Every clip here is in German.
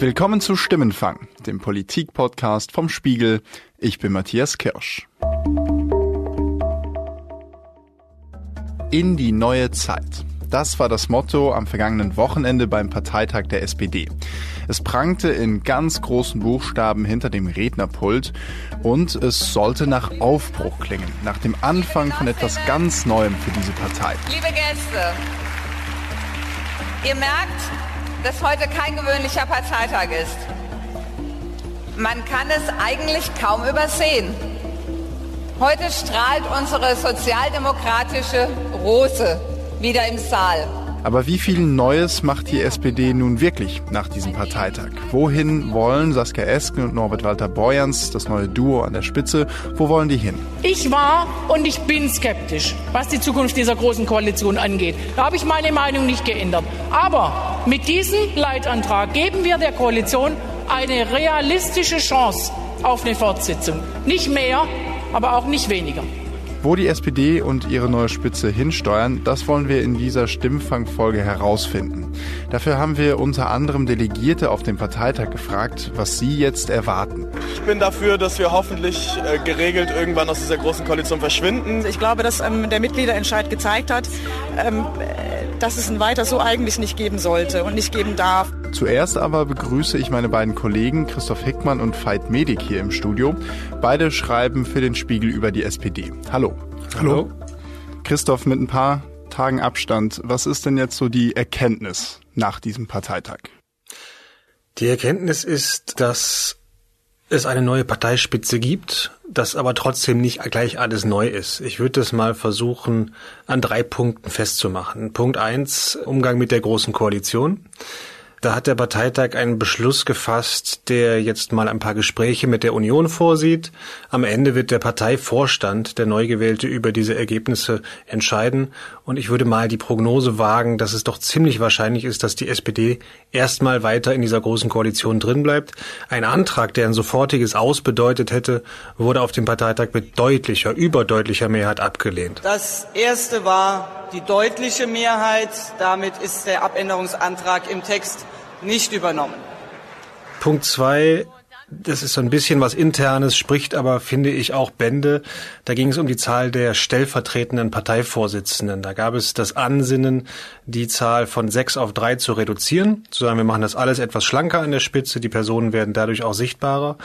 Willkommen zu Stimmenfang, dem Politik-Podcast vom Spiegel. Ich bin Matthias Kirsch. In die neue Zeit. Das war das Motto am vergangenen Wochenende beim Parteitag der SPD. Es prangte in ganz großen Buchstaben hinter dem Rednerpult und es sollte nach Aufbruch klingen, nach dem Anfang von etwas ganz Neuem für diese Partei. Liebe Gäste, ihr merkt, dass heute kein gewöhnlicher Parteitag ist. Man kann es eigentlich kaum übersehen. Heute strahlt unsere sozialdemokratische Rose wieder im Saal. Aber wie viel Neues macht die SPD nun wirklich nach diesem Parteitag? Wohin wollen Saskia Esken und Norbert Walter Borjans, das neue Duo an der Spitze, wo wollen die hin? Ich war und ich bin skeptisch, was die Zukunft dieser großen Koalition angeht. Da habe ich meine Meinung nicht geändert. Aber mit diesem Leitantrag geben wir der Koalition eine realistische Chance auf eine Fortsetzung. Nicht mehr, aber auch nicht weniger. Wo die SPD und ihre neue Spitze hinsteuern, das wollen wir in dieser Stimmfangfolge herausfinden. Dafür haben wir unter anderem Delegierte auf dem Parteitag gefragt, was sie jetzt erwarten. Ich bin dafür, dass wir hoffentlich äh, geregelt irgendwann aus dieser großen Koalition verschwinden. Ich glaube, dass ähm, der Mitgliederentscheid gezeigt hat, ähm, dass es ein Weiter so eigentlich nicht geben sollte und nicht geben darf. Zuerst aber begrüße ich meine beiden Kollegen Christoph Hickmann und Veit Medik hier im Studio. Beide schreiben für den Spiegel über die SPD. Hallo. Hallo. Christoph, mit ein paar Tagen Abstand, was ist denn jetzt so die Erkenntnis nach diesem Parteitag? Die Erkenntnis ist, dass es eine neue Parteispitze gibt, dass aber trotzdem nicht gleich alles neu ist. Ich würde das mal versuchen, an drei Punkten festzumachen. Punkt eins, Umgang mit der Großen Koalition. Da hat der Parteitag einen Beschluss gefasst, der jetzt mal ein paar Gespräche mit der Union vorsieht. Am Ende wird der Parteivorstand, der Neugewählte, über diese Ergebnisse entscheiden. Und ich würde mal die Prognose wagen, dass es doch ziemlich wahrscheinlich ist, dass die SPD erstmal weiter in dieser großen Koalition drin bleibt. Ein Antrag, der ein sofortiges Aus bedeutet hätte, wurde auf dem Parteitag mit deutlicher, überdeutlicher Mehrheit abgelehnt. Das erste war die deutliche Mehrheit. Damit ist der Abänderungsantrag im Text nicht übernommen. Punkt zwei, das ist so ein bisschen was Internes, spricht aber, finde ich, auch Bände. Da ging es um die Zahl der stellvertretenden Parteivorsitzenden. Da gab es das Ansinnen, die Zahl von sechs auf drei zu reduzieren, zu sagen, wir machen das alles etwas schlanker an der Spitze, die Personen werden dadurch auch sichtbarer.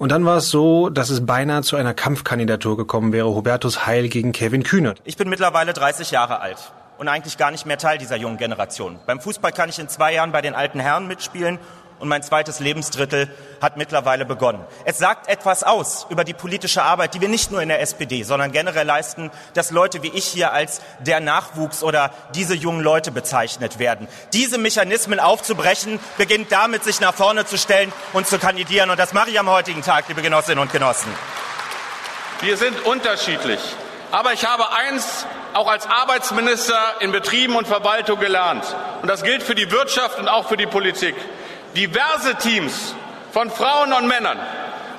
Und dann war es so, dass es beinahe zu einer Kampfkandidatur gekommen wäre, Hubertus Heil gegen Kevin Kühnert. Ich bin mittlerweile 30 Jahre alt und eigentlich gar nicht mehr Teil dieser jungen Generation. Beim Fußball kann ich in zwei Jahren bei den alten Herren mitspielen und mein zweites Lebensdrittel hat mittlerweile begonnen. Es sagt etwas aus über die politische Arbeit, die wir nicht nur in der SPD, sondern generell leisten, dass Leute wie ich hier als der Nachwuchs oder diese jungen Leute bezeichnet werden. Diese Mechanismen aufzubrechen, beginnt damit, sich nach vorne zu stellen und zu kandidieren. Und das mache ich am heutigen Tag, liebe Genossinnen und Genossen. Wir sind unterschiedlich. Aber ich habe eins auch als Arbeitsminister in Betrieben und Verwaltung gelernt. Und das gilt für die Wirtschaft und auch für die Politik. Diverse Teams von Frauen und Männern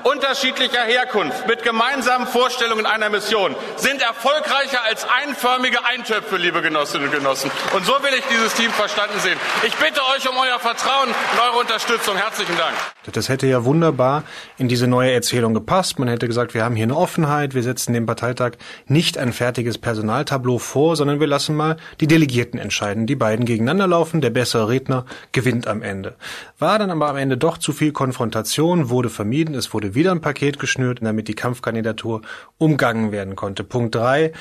unterschiedlicher Herkunft mit gemeinsamen Vorstellungen einer Mission sind erfolgreicher als einförmige Eintöpfe, liebe Genossinnen und Genossen. Und so will ich dieses Team verstanden sehen. Ich bitte euch um euer Vertrauen und eure Unterstützung. Herzlichen Dank. Das hätte ja wunderbar in diese neue Erzählung gepasst. Man hätte gesagt, wir haben hier eine Offenheit, wir setzen dem Parteitag nicht ein fertiges Personaltableau vor, sondern wir lassen mal die Delegierten entscheiden. Die beiden gegeneinander laufen, der bessere Redner gewinnt am Ende. War dann aber am Ende doch zu viel Konfrontation, wurde vermieden, es wurde wieder ein Paket geschnürt, damit die Kampfkandidatur umgangen werden konnte. Punkt drei.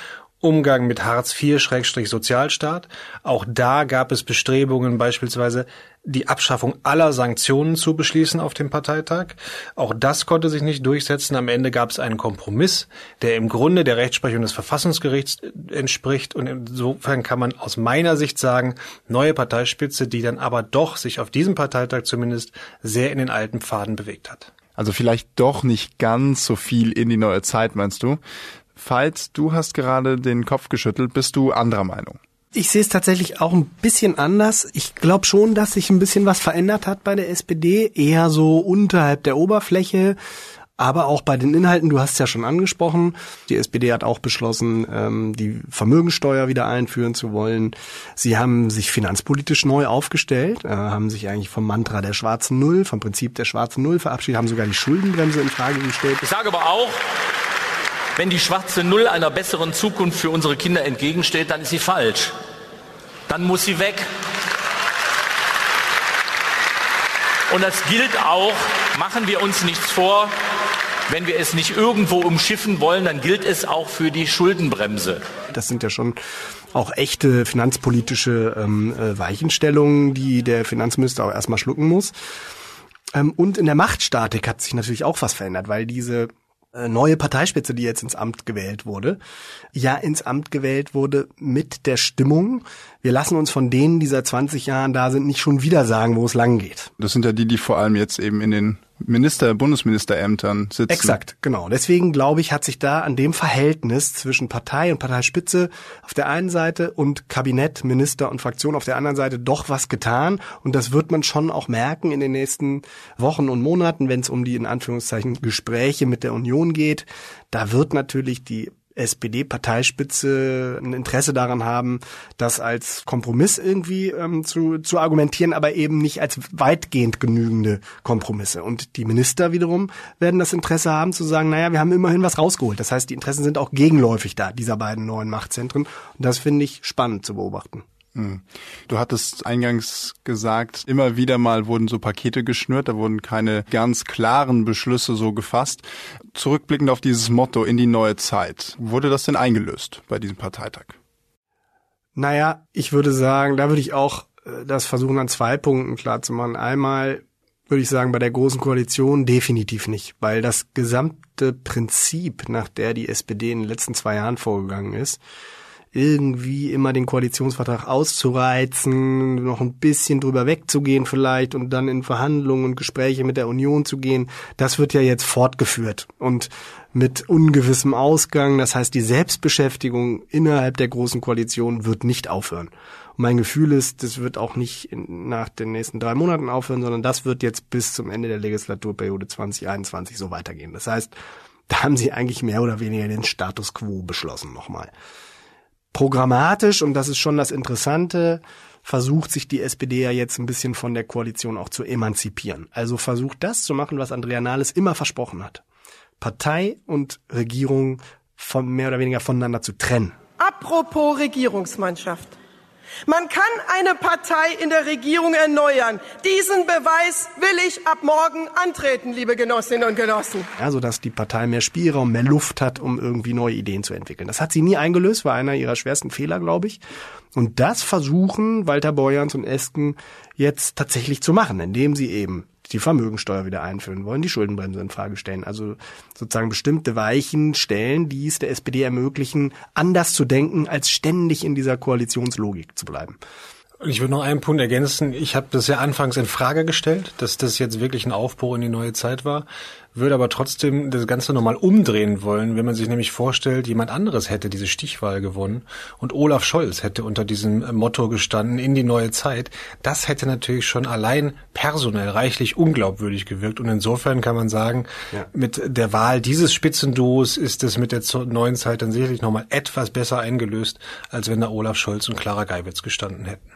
Umgang mit Hartz IV-Sozialstaat. Auch da gab es Bestrebungen, beispielsweise die Abschaffung aller Sanktionen zu beschließen auf dem Parteitag. Auch das konnte sich nicht durchsetzen. Am Ende gab es einen Kompromiss, der im Grunde der Rechtsprechung des Verfassungsgerichts entspricht. Und insofern kann man aus meiner Sicht sagen, neue Parteispitze, die dann aber doch sich auf diesem Parteitag zumindest sehr in den alten Pfaden bewegt hat. Also vielleicht doch nicht ganz so viel in die neue Zeit, meinst du? Veit, du hast gerade den Kopf geschüttelt. Bist du anderer Meinung? Ich sehe es tatsächlich auch ein bisschen anders. Ich glaube schon, dass sich ein bisschen was verändert hat bei der SPD, eher so unterhalb der Oberfläche. Aber auch bei den Inhalten, du hast es ja schon angesprochen, die SPD hat auch beschlossen, ähm, die Vermögensteuer wieder einführen zu wollen. Sie haben sich finanzpolitisch neu aufgestellt, äh, haben sich eigentlich vom Mantra der schwarzen Null, vom Prinzip der schwarzen Null verabschiedet, haben sogar die Schuldenbremse in Frage gestellt. Ich sage aber auch, wenn die schwarze Null einer besseren Zukunft für unsere Kinder entgegensteht, dann ist sie falsch. Dann muss sie weg. Und das gilt auch, machen wir uns nichts vor, wenn wir es nicht irgendwo umschiffen wollen, dann gilt es auch für die Schuldenbremse. Das sind ja schon auch echte finanzpolitische ähm, äh, Weichenstellungen, die der Finanzminister auch erstmal schlucken muss. Ähm, und in der Machtstatik hat sich natürlich auch was verändert, weil diese äh, neue Parteispitze, die jetzt ins Amt gewählt wurde, ja ins Amt gewählt wurde mit der Stimmung, wir lassen uns von denen, die seit 20 Jahren da sind, nicht schon wieder sagen, wo es lang geht. Das sind ja die, die vor allem jetzt eben in den Minister, Bundesministerämtern sitzen. Exakt, genau. Deswegen glaube ich, hat sich da an dem Verhältnis zwischen Partei und Parteispitze auf der einen Seite und Kabinett, Minister und Fraktion auf der anderen Seite doch was getan. Und das wird man schon auch merken in den nächsten Wochen und Monaten, wenn es um die in Anführungszeichen Gespräche mit der Union geht. Da wird natürlich die SPD-Parteispitze ein Interesse daran haben, das als Kompromiss irgendwie ähm, zu, zu argumentieren, aber eben nicht als weitgehend genügende Kompromisse. Und die Minister wiederum werden das Interesse haben zu sagen, naja, wir haben immerhin was rausgeholt. Das heißt, die Interessen sind auch gegenläufig da, dieser beiden neuen Machtzentren. Und das finde ich spannend zu beobachten. Hm. Du hattest eingangs gesagt, immer wieder mal wurden so Pakete geschnürt, da wurden keine ganz klaren Beschlüsse so gefasst. Zurückblickend auf dieses Motto in die neue Zeit, wurde das denn eingelöst bei diesem Parteitag? Naja, ich würde sagen, da würde ich auch äh, das versuchen an zwei Punkten klarzumachen. Einmal würde ich sagen, bei der Großen Koalition definitiv nicht, weil das gesamte Prinzip, nach der die SPD in den letzten zwei Jahren vorgegangen ist, irgendwie immer den Koalitionsvertrag auszureizen, noch ein bisschen drüber wegzugehen vielleicht und dann in Verhandlungen und Gespräche mit der Union zu gehen, das wird ja jetzt fortgeführt und mit ungewissem Ausgang. Das heißt, die Selbstbeschäftigung innerhalb der großen Koalition wird nicht aufhören. Und mein Gefühl ist, das wird auch nicht nach den nächsten drei Monaten aufhören, sondern das wird jetzt bis zum Ende der Legislaturperiode 2021 so weitergehen. Das heißt, da haben sie eigentlich mehr oder weniger den Status quo beschlossen nochmal programmatisch, und das ist schon das Interessante, versucht sich die SPD ja jetzt ein bisschen von der Koalition auch zu emanzipieren. Also versucht das zu machen, was Andrea Nahles immer versprochen hat. Partei und Regierung von mehr oder weniger voneinander zu trennen. Apropos Regierungsmannschaft. Man kann eine Partei in der Regierung erneuern. Diesen Beweis will ich ab morgen antreten, liebe Genossinnen und Genossen. Ja, sodass die Partei mehr Spielraum, mehr Luft hat, um irgendwie neue Ideen zu entwickeln. Das hat sie nie eingelöst, war einer ihrer schwersten Fehler, glaube ich. Und das versuchen Walter Borjans und Esken jetzt tatsächlich zu machen, indem sie eben die Vermögensteuer wieder einführen wollen, die Schuldenbremse in Frage stellen. Also sozusagen bestimmte Weichen stellen, die es der SPD ermöglichen, anders zu denken, als ständig in dieser Koalitionslogik zu bleiben. Ich würde noch einen Punkt ergänzen. Ich habe das ja anfangs in Frage gestellt, dass das jetzt wirklich ein Aufbruch in die neue Zeit war, würde aber trotzdem das Ganze nochmal umdrehen wollen, wenn man sich nämlich vorstellt, jemand anderes hätte diese Stichwahl gewonnen und Olaf Scholz hätte unter diesem Motto gestanden in die neue Zeit. Das hätte natürlich schon allein personell reichlich unglaubwürdig gewirkt und insofern kann man sagen, ja. mit der Wahl dieses Spitzenduos ist es mit der neuen Zeit dann sicherlich nochmal etwas besser eingelöst, als wenn da Olaf Scholz und Clara Geiwitz gestanden hätten.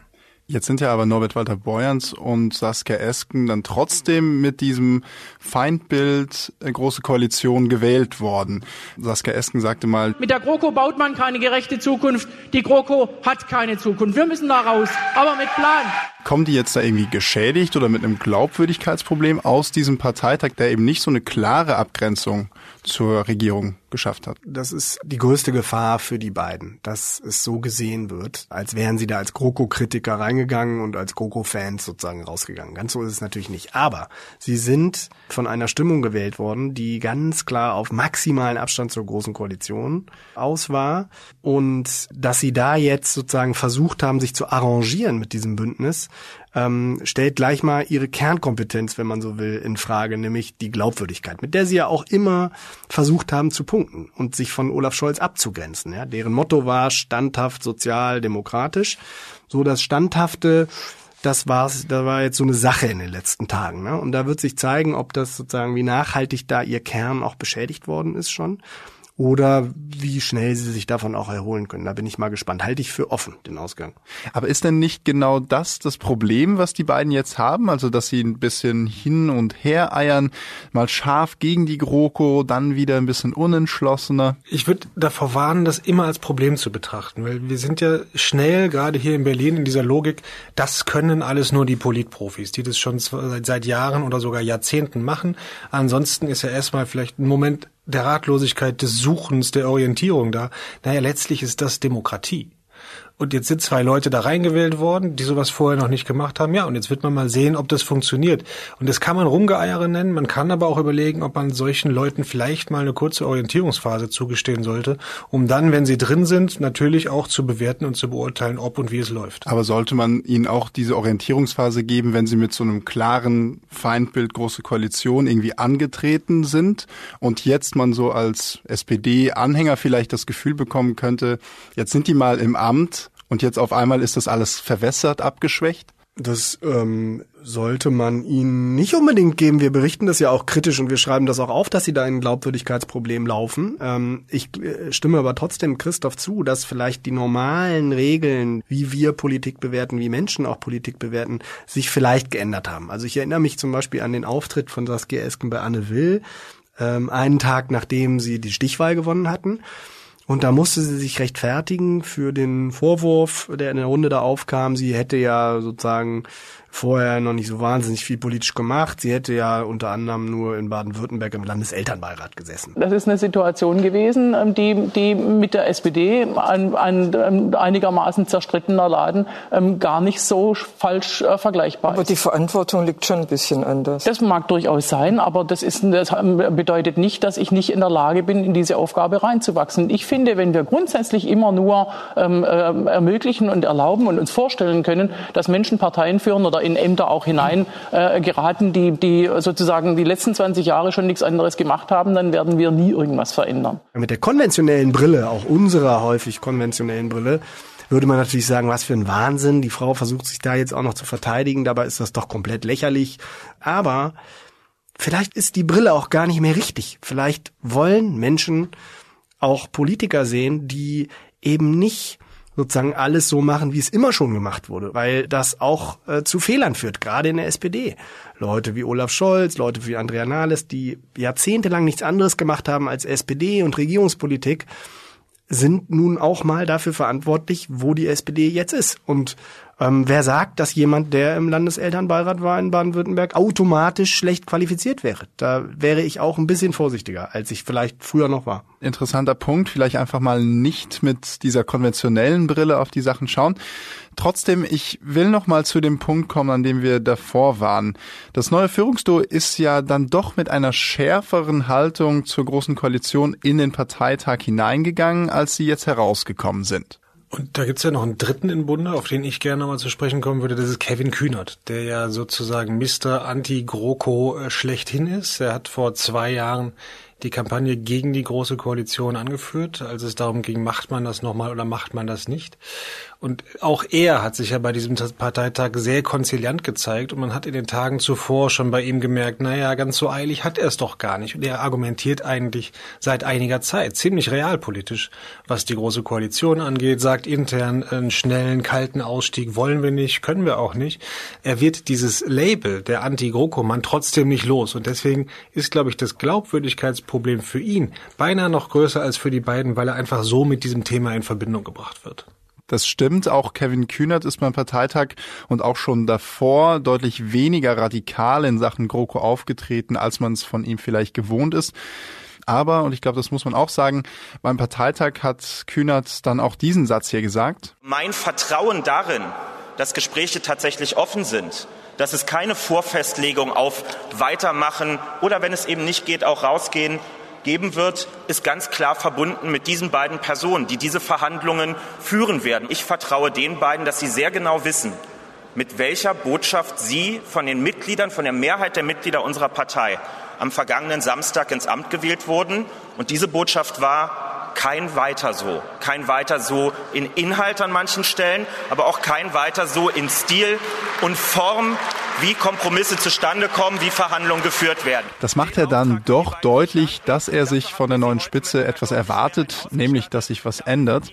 Jetzt sind ja aber Norbert Walter Borjans und Saskia Esken dann trotzdem mit diesem Feindbild äh, große Koalition gewählt worden. Saskia Esken sagte mal, mit der GroKo baut man keine gerechte Zukunft. Die GroKo hat keine Zukunft. Wir müssen da raus, aber mit Plan. Kommen die jetzt da irgendwie geschädigt oder mit einem Glaubwürdigkeitsproblem aus diesem Parteitag, der eben nicht so eine klare Abgrenzung zur Regierung geschafft hat? Das ist die größte Gefahr für die beiden, dass es so gesehen wird, als wären sie da als GroKo-Kritiker reingegangen und als GroKo-Fans sozusagen rausgegangen. Ganz so ist es natürlich nicht. Aber sie sind von einer Stimmung gewählt worden, die ganz klar auf maximalen Abstand zur Großen Koalition aus war. Und dass sie da jetzt sozusagen versucht haben, sich zu arrangieren mit diesem Bündnis, ähm, stellt gleich mal ihre Kernkompetenz, wenn man so will, in Frage, nämlich die Glaubwürdigkeit, mit der sie ja auch immer versucht haben zu punkten und sich von Olaf Scholz abzugrenzen. Ja? Deren Motto war standhaft, sozial, demokratisch. So das Standhafte das war's, da war jetzt so eine Sache in den letzten Tagen. Ne? Und da wird sich zeigen, ob das sozusagen, wie nachhaltig da ihr Kern auch beschädigt worden ist schon oder wie schnell sie sich davon auch erholen können. Da bin ich mal gespannt. Halte ich für offen, den Ausgang. Aber ist denn nicht genau das das Problem, was die beiden jetzt haben? Also, dass sie ein bisschen hin und her eiern, mal scharf gegen die GroKo, dann wieder ein bisschen unentschlossener? Ich würde davor warnen, das immer als Problem zu betrachten, weil wir sind ja schnell, gerade hier in Berlin, in dieser Logik, das können alles nur die Politprofis, die das schon seit, seit Jahren oder sogar Jahrzehnten machen. Ansonsten ist ja erstmal vielleicht ein Moment der Ratlosigkeit des Suchens, der Orientierung da. Naja, letztlich ist das Demokratie. Und jetzt sind zwei Leute da reingewählt worden, die sowas vorher noch nicht gemacht haben. Ja, und jetzt wird man mal sehen, ob das funktioniert. Und das kann man Rumgeeiere nennen. Man kann aber auch überlegen, ob man solchen Leuten vielleicht mal eine kurze Orientierungsphase zugestehen sollte, um dann, wenn sie drin sind, natürlich auch zu bewerten und zu beurteilen, ob und wie es läuft. Aber sollte man ihnen auch diese Orientierungsphase geben, wenn sie mit so einem klaren Feindbild große Koalition irgendwie angetreten sind und jetzt man so als SPD-Anhänger vielleicht das Gefühl bekommen könnte, jetzt sind die mal im Amt, und jetzt auf einmal ist das alles verwässert, abgeschwächt? Das ähm, sollte man ihnen nicht unbedingt geben. Wir berichten das ja auch kritisch und wir schreiben das auch auf, dass sie da in ein Glaubwürdigkeitsproblem laufen. Ähm, ich äh, stimme aber trotzdem Christoph zu, dass vielleicht die normalen Regeln, wie wir Politik bewerten, wie Menschen auch Politik bewerten, sich vielleicht geändert haben. Also ich erinnere mich zum Beispiel an den Auftritt von Saskia Esken bei Anne Will, ähm, einen Tag nachdem sie die Stichwahl gewonnen hatten. Und da musste sie sich rechtfertigen für den Vorwurf, der in der Runde da aufkam. Sie hätte ja sozusagen vorher noch nicht so wahnsinnig viel politisch gemacht. Sie hätte ja unter anderem nur in Baden-Württemberg im Landeselternbeirat gesessen. Das ist eine Situation gewesen, ähm, die, die mit der SPD ein, ein, ein einigermaßen zerstrittener Laden ähm, gar nicht so falsch äh, vergleichbar aber ist. Aber die Verantwortung liegt schon ein bisschen anders. Das mag durchaus sein, aber das, ist, das bedeutet nicht, dass ich nicht in der Lage bin, in diese Aufgabe reinzuwachsen. Ich finde, wenn wir grundsätzlich immer nur ähm, äh, ermöglichen und erlauben und uns vorstellen können, dass Menschen Parteien führen oder in Ämter auch hinein äh, geraten, die, die sozusagen die letzten 20 Jahre schon nichts anderes gemacht haben, dann werden wir nie irgendwas verändern. Mit der konventionellen Brille, auch unserer häufig konventionellen Brille, würde man natürlich sagen, was für ein Wahnsinn. Die Frau versucht sich da jetzt auch noch zu verteidigen, dabei ist das doch komplett lächerlich. Aber vielleicht ist die Brille auch gar nicht mehr richtig. Vielleicht wollen Menschen auch Politiker sehen, die eben nicht sozusagen alles so machen, wie es immer schon gemacht wurde, weil das auch äh, zu Fehlern führt, gerade in der SPD. Leute wie Olaf Scholz, Leute wie Andrea Nahles, die jahrzehntelang nichts anderes gemacht haben als SPD und Regierungspolitik, sind nun auch mal dafür verantwortlich, wo die SPD jetzt ist. Und ähm, wer sagt, dass jemand, der im Landeselternbeirat war in Baden-Württemberg, automatisch schlecht qualifiziert wäre? Da wäre ich auch ein bisschen vorsichtiger, als ich vielleicht früher noch war. Interessanter Punkt. Vielleicht einfach mal nicht mit dieser konventionellen Brille auf die Sachen schauen. Trotzdem, ich will noch mal zu dem Punkt kommen, an dem wir davor waren. Das neue Führungsduo ist ja dann doch mit einer schärferen Haltung zur Großen Koalition in den Parteitag hineingegangen, als sie jetzt herausgekommen sind. Und da gibt's ja noch einen dritten im Bunde, auf den ich gerne mal zu sprechen kommen würde. Das ist Kevin Kühnert, der ja sozusagen Mr. Anti-GroKo äh, schlechthin ist. Er hat vor zwei Jahren die Kampagne gegen die Große Koalition angeführt, als es darum ging, macht man das nochmal oder macht man das nicht. Und auch er hat sich ja bei diesem Parteitag sehr konziliant gezeigt und man hat in den Tagen zuvor schon bei ihm gemerkt, naja, ganz so eilig hat er es doch gar nicht. Und er argumentiert eigentlich seit einiger Zeit ziemlich realpolitisch, was die Große Koalition angeht, sagt intern, einen schnellen, kalten Ausstieg wollen wir nicht, können wir auch nicht. Er wird dieses Label der Anti-GroKo-Mann trotzdem nicht los. Und deswegen ist, glaube ich, das Glaubwürdigkeitsproblem für ihn beinahe noch größer als für die beiden, weil er einfach so mit diesem Thema in Verbindung gebracht wird. Das stimmt. Auch Kevin Kühnert ist beim Parteitag und auch schon davor deutlich weniger radikal in Sachen GroKo aufgetreten, als man es von ihm vielleicht gewohnt ist. Aber, und ich glaube, das muss man auch sagen, beim Parteitag hat Kühnert dann auch diesen Satz hier gesagt. Mein Vertrauen darin, dass Gespräche tatsächlich offen sind, dass es keine Vorfestlegung auf Weitermachen oder wenn es eben nicht geht, auch rausgehen, geben wird, ist ganz klar verbunden mit diesen beiden Personen, die diese Verhandlungen führen werden. Ich vertraue den beiden, dass sie sehr genau wissen, mit welcher Botschaft sie von den Mitgliedern, von der Mehrheit der Mitglieder unserer Partei am vergangenen Samstag ins Amt gewählt wurden. Und diese Botschaft war, kein weiter so. Kein weiter so in Inhalt an manchen Stellen, aber auch kein weiter so in Stil und Form, wie Kompromisse zustande kommen, wie Verhandlungen geführt werden. Das macht er dann doch deutlich, dass er sich von der neuen Spitze etwas erwartet, nämlich dass sich was ändert.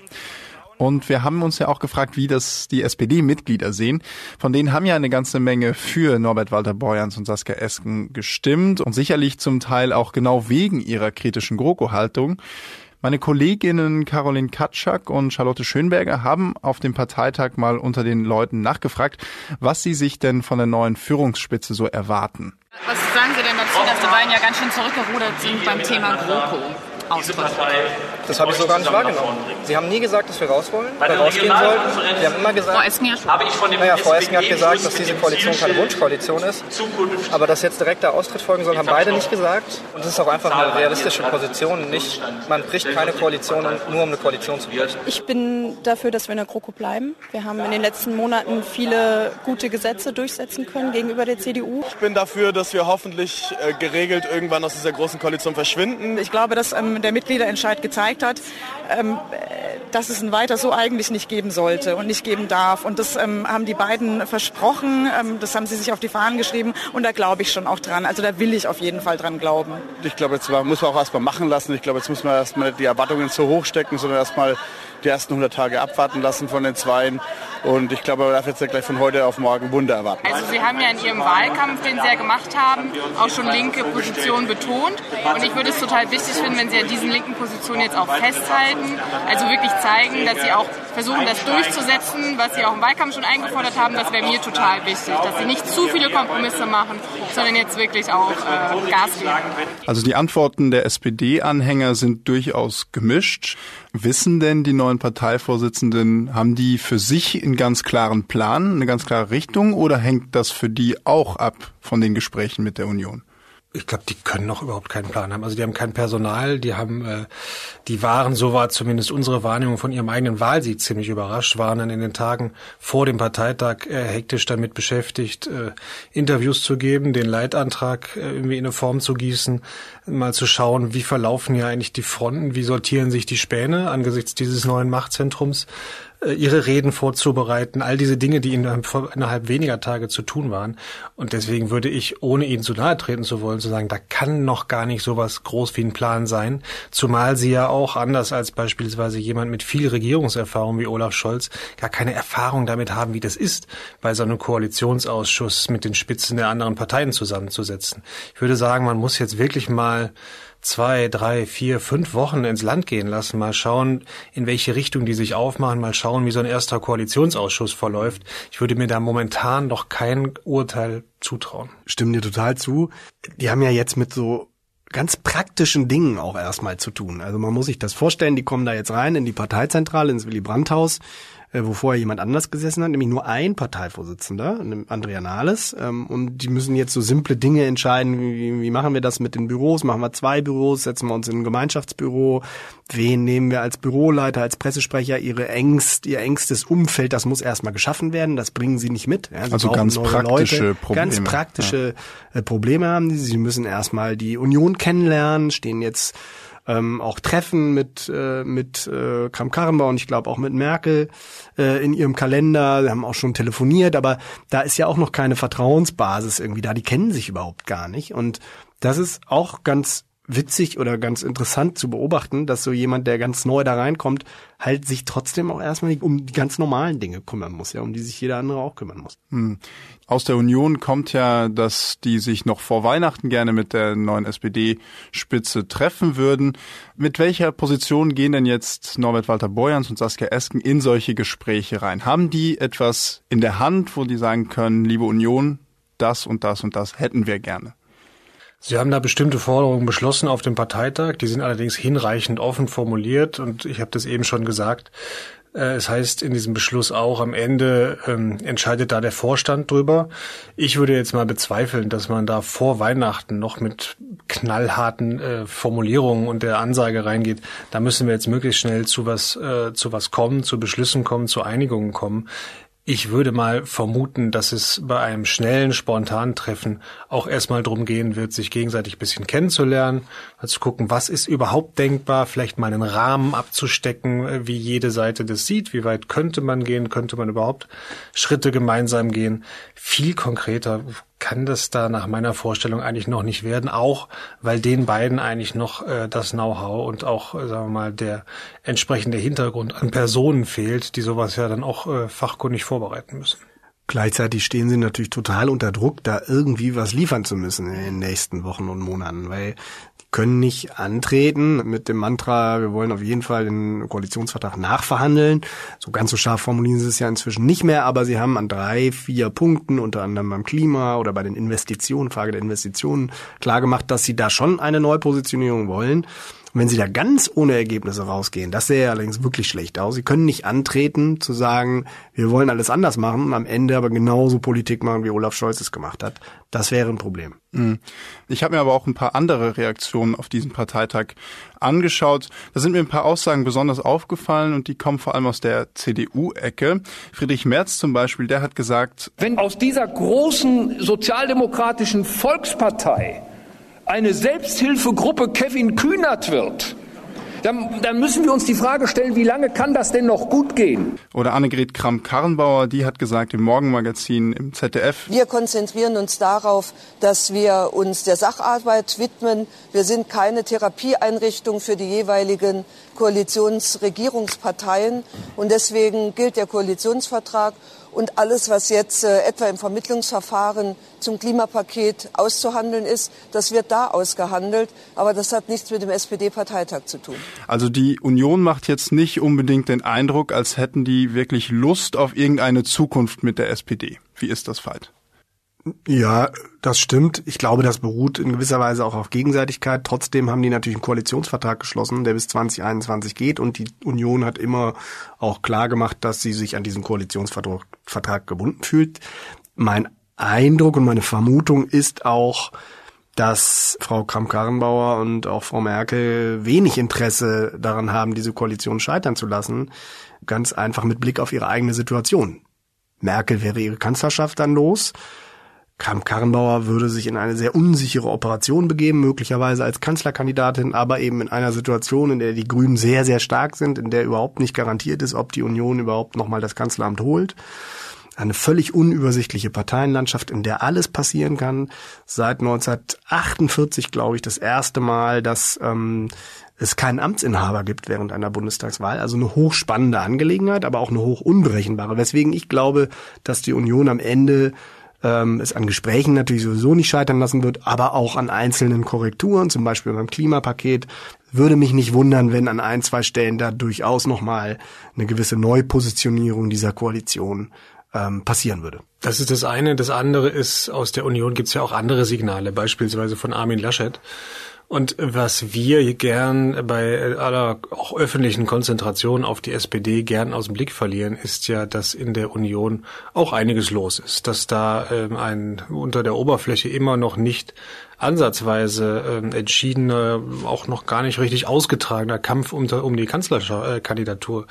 Und wir haben uns ja auch gefragt, wie das die SPD-Mitglieder sehen. Von denen haben ja eine ganze Menge für Norbert Walter Borjans und Saskia Esken gestimmt und sicherlich zum Teil auch genau wegen ihrer kritischen GroKo-Haltung. Meine Kolleginnen Caroline Katschak und Charlotte Schönberger haben auf dem Parteitag mal unter den Leuten nachgefragt, was sie sich denn von der neuen Führungsspitze so erwarten. Was sagen Sie denn dazu, dass die beiden ja ganz schön zurückgerudert sind beim Thema GroKo? Austritt. Das habe ich so gar nicht wahrgenommen. Sie haben nie gesagt, dass wir raus wollen oder rausgehen sollten. Sie haben immer gesagt, naja, Frau Esken hat gesagt, dass diese Koalition keine Wunschkoalition ist. Aber dass jetzt direkt der Austritt folgen soll, haben beide nicht gesagt. Und das ist auch einfach eine realistische Position. Nicht, man bricht keine Koalition, nur um eine Koalition zu brechen. Ich bin dafür, dass wir in der GroKo bleiben. Wir haben in den letzten Monaten viele gute Gesetze durchsetzen können gegenüber der CDU. Ich bin dafür, dass wir hoffentlich äh, geregelt irgendwann aus dieser großen Koalition verschwinden. Ich glaube, dass ähm, der Mitgliederentscheid gezeigt hat, ähm, dass es ein Weiter so eigentlich nicht geben sollte und nicht geben darf. Und das ähm, haben die beiden versprochen, ähm, das haben sie sich auf die Fahnen geschrieben und da glaube ich schon auch dran. Also da will ich auf jeden Fall dran glauben. Ich glaube, jetzt muss man auch erstmal machen lassen. Ich glaube, jetzt muss man erstmal die Erwartungen so hoch stecken, sondern erstmal die ersten 100 Tage abwarten lassen von den Zweien. Und ich glaube, man darf jetzt ja gleich von heute auf morgen Wunder erwarten. Also Sie haben ja in Ihrem Wahlkampf, den Sie ja gemacht haben, auch schon linke Positionen betont. Und ich würde es total wichtig finden, wenn Sie an diesen linken Positionen jetzt auch festhalten. Also wirklich zeigen, dass Sie auch versuchen, das durchzusetzen, was Sie auch im Wahlkampf schon eingefordert haben. Das wäre mir total wichtig, dass Sie nicht zu viele Kompromisse machen, sondern jetzt wirklich auch äh, Gas geben. Also die Antworten der SPD-Anhänger sind durchaus gemischt. Wissen denn die neuen Parteivorsitzenden, haben die für sich einen ganz klaren Plan, eine ganz klare Richtung oder hängt das für die auch ab von den Gesprächen mit der Union? Ich glaube, die können noch überhaupt keinen Plan haben. Also die haben kein Personal, die haben, äh, die waren, so war zumindest unsere Wahrnehmung von ihrem eigenen Wahlsieg ziemlich überrascht, waren dann in den Tagen vor dem Parteitag äh, hektisch damit beschäftigt, äh, Interviews zu geben, den Leitantrag äh, irgendwie in eine Form zu gießen, mal zu schauen, wie verlaufen ja eigentlich die Fronten, wie sortieren sich die Späne angesichts dieses neuen Machtzentrums ihre Reden vorzubereiten, all diese Dinge, die ihnen innerhalb weniger Tage zu tun waren. Und deswegen würde ich, ohne ihnen zu nahe treten zu wollen, zu sagen, da kann noch gar nicht sowas groß wie ein Plan sein, zumal sie ja auch, anders als beispielsweise jemand mit viel Regierungserfahrung wie Olaf Scholz, gar keine Erfahrung damit haben, wie das ist, bei so einem Koalitionsausschuss mit den Spitzen der anderen Parteien zusammenzusetzen. Ich würde sagen, man muss jetzt wirklich mal zwei, drei, vier, fünf Wochen ins Land gehen lassen, mal schauen, in welche Richtung die sich aufmachen, mal schauen, wie so ein erster Koalitionsausschuss verläuft. Ich würde mir da momentan noch kein Urteil zutrauen. Stimmen dir total zu. Die haben ja jetzt mit so ganz praktischen Dingen auch erstmal zu tun. Also man muss sich das vorstellen, die kommen da jetzt rein in die Parteizentrale, ins Willy Brandt-Haus äh, wo vorher jemand anders gesessen hat, nämlich nur ein Parteivorsitzender, Andrea Nahles. Ähm, und die müssen jetzt so simple Dinge entscheiden, wie, wie machen wir das mit den Büros? Machen wir zwei Büros, setzen wir uns in ein Gemeinschaftsbüro? Wen nehmen wir als Büroleiter, als Pressesprecher? Ihre engst, ihr engstes Umfeld, das muss erstmal geschaffen werden, das bringen sie nicht mit. Ja, sie also ganz praktische Leute, Probleme. Ganz praktische ja. Äh, Probleme haben sie. Sie müssen erstmal die Union kennenlernen, stehen jetzt ähm, auch Treffen mit äh, mit äh, Kram Karrenbauer und ich glaube auch mit Merkel äh, in ihrem Kalender. Sie haben auch schon telefoniert, aber da ist ja auch noch keine Vertrauensbasis irgendwie da. Die kennen sich überhaupt gar nicht und das ist auch ganz witzig oder ganz interessant zu beobachten, dass so jemand, der ganz neu da reinkommt, halt sich trotzdem auch erstmal um die ganz normalen Dinge kümmern muss, ja, um die sich jeder andere auch kümmern muss. Hm. Aus der Union kommt ja, dass die sich noch vor Weihnachten gerne mit der neuen SPD-Spitze treffen würden. Mit welcher Position gehen denn jetzt Norbert Walter Borjans und Saskia Esken in solche Gespräche rein? Haben die etwas in der Hand, wo die sagen können, liebe Union, das und das und das hätten wir gerne? Sie haben da bestimmte Forderungen beschlossen auf dem Parteitag, die sind allerdings hinreichend offen formuliert und ich habe das eben schon gesagt. Äh, es heißt in diesem Beschluss auch, am Ende ähm, entscheidet da der Vorstand drüber. Ich würde jetzt mal bezweifeln, dass man da vor Weihnachten noch mit knallharten äh, Formulierungen und der Ansage reingeht. Da müssen wir jetzt möglichst schnell zu was, äh, zu was kommen, zu Beschlüssen kommen, zu Einigungen kommen. Ich würde mal vermuten, dass es bei einem schnellen, spontanen Treffen auch erstmal drum gehen wird, sich gegenseitig ein bisschen kennenzulernen, mal zu gucken, was ist überhaupt denkbar, vielleicht mal einen Rahmen abzustecken, wie jede Seite das sieht, wie weit könnte man gehen, könnte man überhaupt Schritte gemeinsam gehen. Viel konkreter kann das da nach meiner Vorstellung eigentlich noch nicht werden, auch weil den beiden eigentlich noch äh, das Know-how und auch, äh, sagen wir mal, der entsprechende Hintergrund an Personen fehlt, die sowas ja dann auch äh, fachkundig vorbereiten müssen. Gleichzeitig stehen sie natürlich total unter Druck, da irgendwie was liefern zu müssen in den nächsten Wochen und Monaten, weil können nicht antreten mit dem Mantra, wir wollen auf jeden Fall den Koalitionsvertrag nachverhandeln. So ganz so scharf formulieren sie es ja inzwischen nicht mehr, aber sie haben an drei, vier Punkten, unter anderem beim Klima oder bei den Investitionen, Frage der Investitionen, klargemacht, dass sie da schon eine Neupositionierung wollen. Und wenn sie da ganz ohne Ergebnisse rausgehen, das sähe allerdings wirklich schlecht aus. Sie können nicht antreten zu sagen, wir wollen alles anders machen und am Ende aber genauso Politik machen, wie Olaf Scholz es gemacht hat. Das wäre ein Problem. Mhm. Ich habe mir aber auch ein paar andere Reaktionen auf diesen Parteitag angeschaut. Da sind mir ein paar Aussagen besonders aufgefallen und die kommen vor allem aus der CDU-Ecke. Friedrich Merz zum Beispiel, der hat gesagt, wenn aus dieser großen sozialdemokratischen Volkspartei eine Selbsthilfegruppe Kevin Kühnert wird, dann, dann, müssen wir uns die Frage stellen, wie lange kann das denn noch gut gehen? Oder Annegret Kramp-Karrenbauer, die hat gesagt im Morgenmagazin im ZDF. Wir konzentrieren uns darauf, dass wir uns der Sacharbeit widmen. Wir sind keine Therapieeinrichtung für die jeweiligen Koalitionsregierungsparteien. Und deswegen gilt der Koalitionsvertrag. Und alles, was jetzt äh, etwa im Vermittlungsverfahren zum Klimapaket auszuhandeln ist, das wird da ausgehandelt. Aber das hat nichts mit dem SPD-Parteitag zu tun. Also die Union macht jetzt nicht unbedingt den Eindruck, als hätten die wirklich Lust auf irgendeine Zukunft mit der SPD. Wie ist das, Veit? Ja, das stimmt. Ich glaube, das beruht in gewisser Weise auch auf Gegenseitigkeit. Trotzdem haben die natürlich einen Koalitionsvertrag geschlossen, der bis 2021 geht und die Union hat immer auch klar gemacht, dass sie sich an diesen Koalitionsvertrag gebunden fühlt. Mein Eindruck und meine Vermutung ist auch, dass Frau Kramp-Karrenbauer und auch Frau Merkel wenig Interesse daran haben, diese Koalition scheitern zu lassen. Ganz einfach mit Blick auf ihre eigene Situation. Merkel wäre ihre Kanzlerschaft dann los. Kramp-Karrenbauer würde sich in eine sehr unsichere Operation begeben, möglicherweise als Kanzlerkandidatin, aber eben in einer Situation, in der die Grünen sehr, sehr stark sind, in der überhaupt nicht garantiert ist, ob die Union überhaupt nochmal das Kanzleramt holt. Eine völlig unübersichtliche Parteienlandschaft, in der alles passieren kann. Seit 1948, glaube ich, das erste Mal, dass ähm, es keinen Amtsinhaber gibt während einer Bundestagswahl. Also eine hochspannende Angelegenheit, aber auch eine hoch unberechenbare. Weswegen ich glaube, dass die Union am Ende ähm, es an Gesprächen natürlich sowieso nicht scheitern lassen wird, aber auch an einzelnen Korrekturen, zum Beispiel beim Klimapaket. Würde mich nicht wundern, wenn an ein, zwei Stellen da durchaus nochmal eine gewisse Neupositionierung dieser Koalition ähm, passieren würde. Das ist das eine. Das andere ist, aus der Union gibt es ja auch andere Signale, beispielsweise von Armin Laschet und was wir gern bei aller auch öffentlichen Konzentration auf die SPD gern aus dem Blick verlieren, ist ja, dass in der Union auch einiges los ist, dass da ähm, ein unter der Oberfläche immer noch nicht ansatzweise ähm, entschiedener, auch noch gar nicht richtig ausgetragener Kampf um, um die Kanzlerkandidatur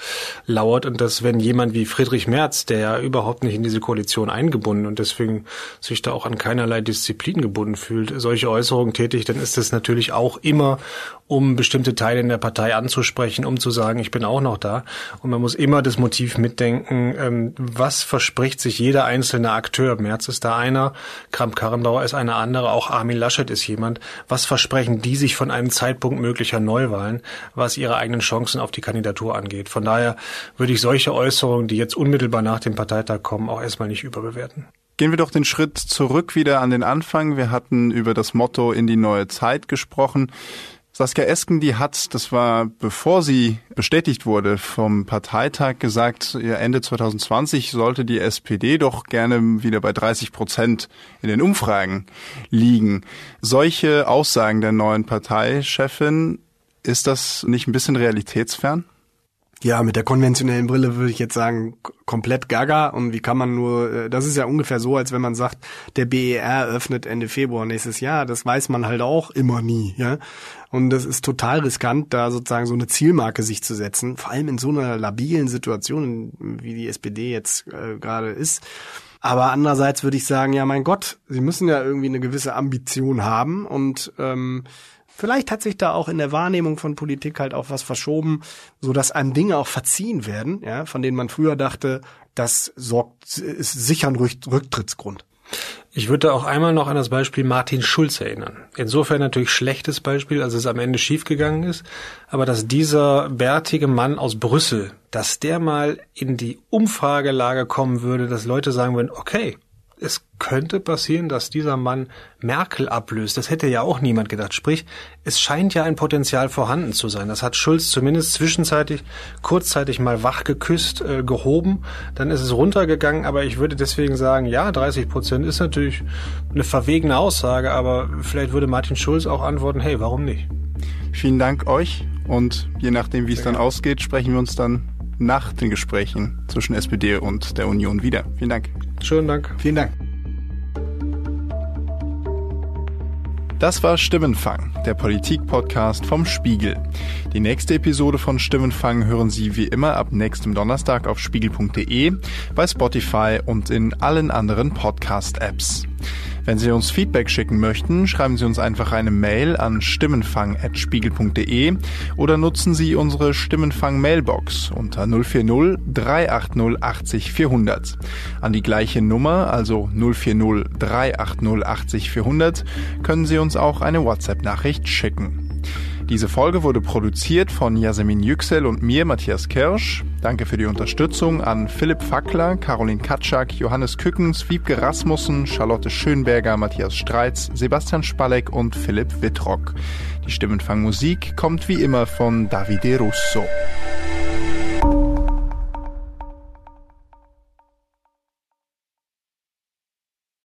lauert und dass wenn jemand wie Friedrich Merz, der ja überhaupt nicht in diese Koalition eingebunden und deswegen sich da auch an keinerlei Disziplin gebunden fühlt, solche Äußerungen tätigt, dann ist das natürlich auch immer um bestimmte Teile in der Partei anzusprechen, um zu sagen, ich bin auch noch da. Und man muss immer das Motiv mitdenken, ähm, was verspricht sich jeder einzelne Akteur. Merz ist da einer, Kramp-Karrenbauer ist eine andere, auch Armin Laschet ist jemand. Was versprechen die sich von einem Zeitpunkt möglicher Neuwahlen, was ihre eigenen Chancen auf die Kandidatur angeht? Von daher würde ich solche Äußerungen, die jetzt unmittelbar nach dem Parteitag kommen, auch erstmal nicht überbewerten. Gehen wir doch den Schritt zurück wieder an den Anfang. Wir hatten über das Motto in die neue Zeit gesprochen. Saskia Esken, die hat, das war bevor sie bestätigt wurde vom Parteitag, gesagt, Ende 2020 sollte die SPD doch gerne wieder bei 30 Prozent in den Umfragen liegen. Solche Aussagen der neuen Parteichefin, ist das nicht ein bisschen realitätsfern? Ja, mit der konventionellen Brille würde ich jetzt sagen, komplett gaga. Und wie kann man nur, äh, das ist ja ungefähr so, als wenn man sagt, der BER öffnet Ende Februar nächstes Jahr. Das weiß man halt auch immer nie, ja. Und das ist total riskant, da sozusagen so eine Zielmarke sich zu setzen. Vor allem in so einer labilen Situation, wie die SPD jetzt äh, gerade ist. Aber andererseits würde ich sagen, ja, mein Gott, sie müssen ja irgendwie eine gewisse Ambition haben und ähm, Vielleicht hat sich da auch in der Wahrnehmung von Politik halt auch was verschoben, so dass einem Dinge auch verziehen werden, ja, von denen man früher dachte, das sorgt, ist sicher ein Rücktrittsgrund. Ich würde auch einmal noch an das Beispiel Martin Schulz erinnern. Insofern natürlich schlechtes Beispiel, als es am Ende schiefgegangen ist, aber dass dieser bärtige Mann aus Brüssel, dass der mal in die Umfragelage kommen würde, dass Leute sagen würden, okay, es könnte passieren, dass dieser Mann Merkel ablöst. Das hätte ja auch niemand gedacht. Sprich, es scheint ja ein Potenzial vorhanden zu sein. Das hat Schulz zumindest zwischenzeitlich, kurzzeitig mal wach geküsst, äh, gehoben. Dann ist es runtergegangen. Aber ich würde deswegen sagen, ja, 30 Prozent ist natürlich eine verwegene Aussage. Aber vielleicht würde Martin Schulz auch antworten, hey, warum nicht? Vielen Dank euch. Und je nachdem, wie es dann ausgeht, sprechen wir uns dann nach den Gesprächen zwischen SPD und der Union wieder. Vielen Dank. Schönen Dank. Vielen Dank. Das war Stimmenfang, der Politik-Podcast vom Spiegel. Die nächste Episode von Stimmenfang hören Sie wie immer ab nächstem Donnerstag auf spiegel.de, bei Spotify und in allen anderen Podcast-Apps. Wenn Sie uns Feedback schicken möchten, schreiben Sie uns einfach eine Mail an stimmenfang.spiegel.de oder nutzen Sie unsere Stimmenfang-Mailbox unter 040 380 80 400. An die gleiche Nummer, also 040 380 80 400, können Sie uns auch eine WhatsApp-Nachricht schicken. Diese Folge wurde produziert von Yasemin Yüksel und mir, Matthias Kirsch. Danke für die Unterstützung an Philipp Fackler, Caroline Katschak, Johannes Kückens, Wiebke Rasmussen, Charlotte Schönberger, Matthias Streitz, Sebastian Spalleck und Philipp Wittrock. Die Stimmenfangmusik kommt wie immer von Davide Russo.